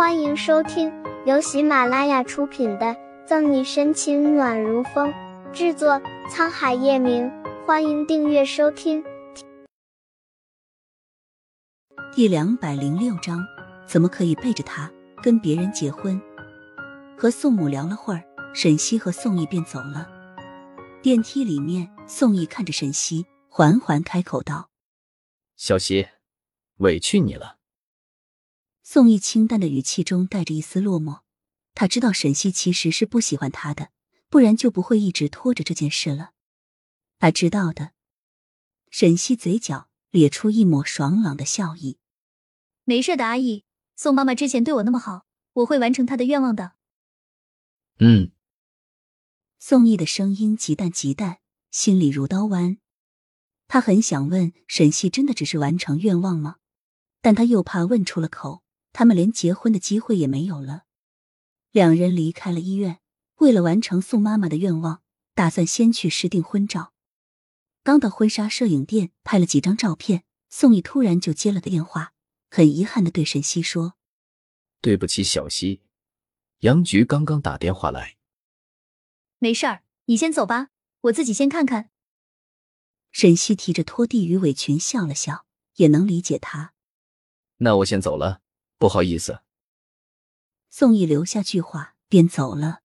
欢迎收听由喜马拉雅出品的《赠你深情暖如风》，制作沧海夜明。欢迎订阅收听。第两百零六章，怎么可以背着他跟别人结婚？和宋母聊了会儿，沈西和宋义便走了。电梯里面，宋义看着沈西，缓缓开口道：“小西，委屈你了。”宋义清淡的语气中带着一丝落寞，他知道沈西其实是不喜欢他的，不然就不会一直拖着这件事了。他知道的。沈西嘴角咧出一抹爽朗的笑意：“没事的，阿姨，宋妈妈之前对我那么好，我会完成她的愿望的。”嗯。宋义的声音极淡极淡，心里如刀剜。他很想问沈西：“真的只是完成愿望吗？”但他又怕问出了口。他们连结婚的机会也没有了。两人离开了医院，为了完成宋妈妈的愿望，打算先去试订婚照。刚到婚纱摄影店拍了几张照片，宋毅突然就接了个电话，很遗憾的对沈西说：“对不起，小西，杨局刚刚打电话来。”“没事儿，你先走吧，我自己先看看。”沈西提着拖地鱼尾裙笑了笑，也能理解他。那我先走了。不好意思，宋毅留下句话便走了。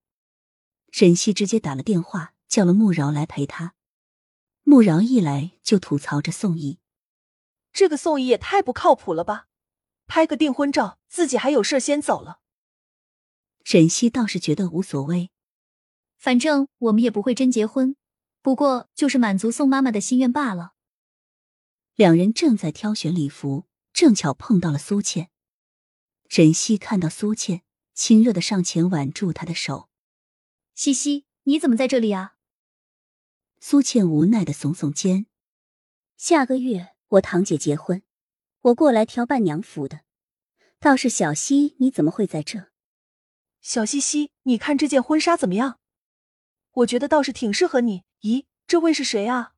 沈西直接打了电话叫了穆饶来陪他。穆饶一来就吐槽着宋毅：“这个宋毅也太不靠谱了吧！拍个订婚照，自己还有事先走了。”沈西倒是觉得无所谓，反正我们也不会真结婚，不过就是满足宋妈妈的心愿罢了。两人正在挑选礼服，正巧碰到了苏倩。沈西看到苏倩，亲热的上前挽住她的手。西西，你怎么在这里啊？苏倩无奈的耸耸肩。下个月我堂姐结婚，我过来挑伴娘服的。倒是小西，你怎么会在这？小西西，你看这件婚纱怎么样？我觉得倒是挺适合你。咦，这位是谁啊？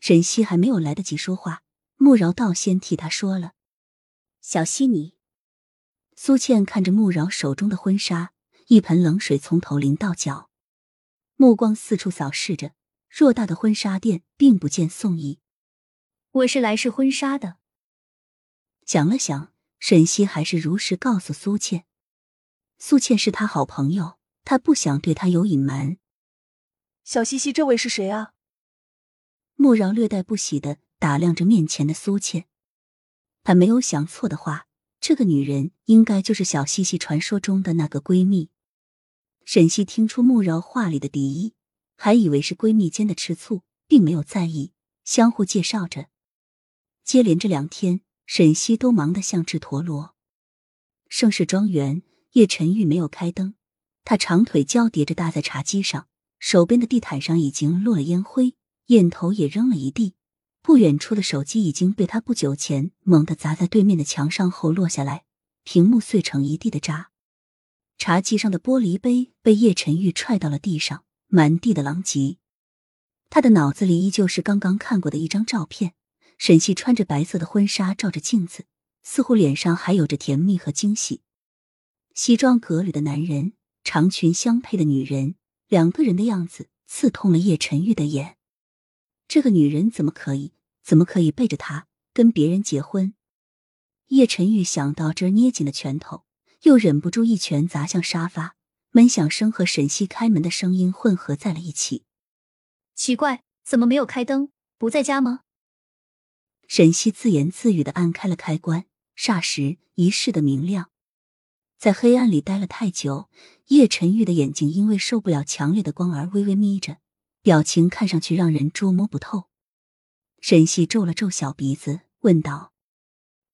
沈西还没有来得及说话，穆饶道先替他说了：“小西，你。”苏倩看着穆饶手中的婚纱，一盆冷水从头淋到脚，目光四处扫视着。偌大的婚纱店，并不见宋义。我是来试婚纱的。想了想，沈西还是如实告诉苏倩：“苏倩是他好朋友，他不想对他有隐瞒。”小西西，这位是谁啊？穆饶略带不喜的打量着面前的苏倩，他没有想错的话。这个女人应该就是小西西传说中的那个闺蜜。沈西听出穆饶话里的敌意，还以为是闺蜜间的吃醋，并没有在意，相互介绍着。接连这两天，沈西都忙得像只陀螺。盛世庄园，叶晨玉没有开灯，他长腿交叠着搭在茶几上，手边的地毯上已经落了烟灰，烟头也扔了一地。不远处的手机已经被他不久前猛地砸在对面的墙上后落下来，屏幕碎成一地的渣。茶几上的玻璃杯被叶晨玉踹到了地上，满地的狼藉。他的脑子里依旧是刚刚看过的一张照片：沈西穿着白色的婚纱，照着镜子，似乎脸上还有着甜蜜和惊喜。西装革履的男人，长裙相配的女人，两个人的样子刺痛了叶晨玉的眼。这个女人怎么可以？怎么可以背着他跟别人结婚？叶晨玉想到这，捏紧了拳头，又忍不住一拳砸向沙发。门响声和沈西开门的声音混合在了一起。奇怪，怎么没有开灯？不在家吗？沈西自言自语的按开了开关，霎时一室的明亮。在黑暗里待了太久，叶晨玉的眼睛因为受不了强烈的光而微微眯着，表情看上去让人捉摸不透。沈西皱了皱小鼻子，问道：“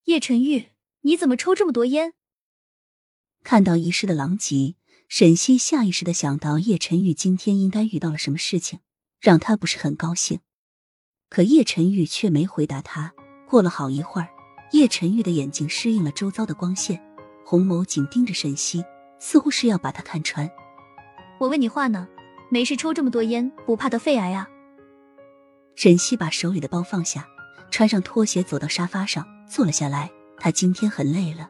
叶晨玉，你怎么抽这么多烟？”看到遗失的狼藉，沈西下意识的想到叶晨玉今天应该遇到了什么事情，让他不是很高兴。可叶晨玉却没回答他。过了好一会儿，叶晨玉的眼睛适应了周遭的光线，红眸紧盯着沈西，似乎是要把他看穿。我问你话呢，没事抽这么多烟，不怕得肺癌啊？沈西把手里的包放下穿上拖鞋走到沙发上坐了下来他今天很累了。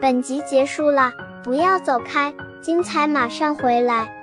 本集结束了不要走开精彩马上回来。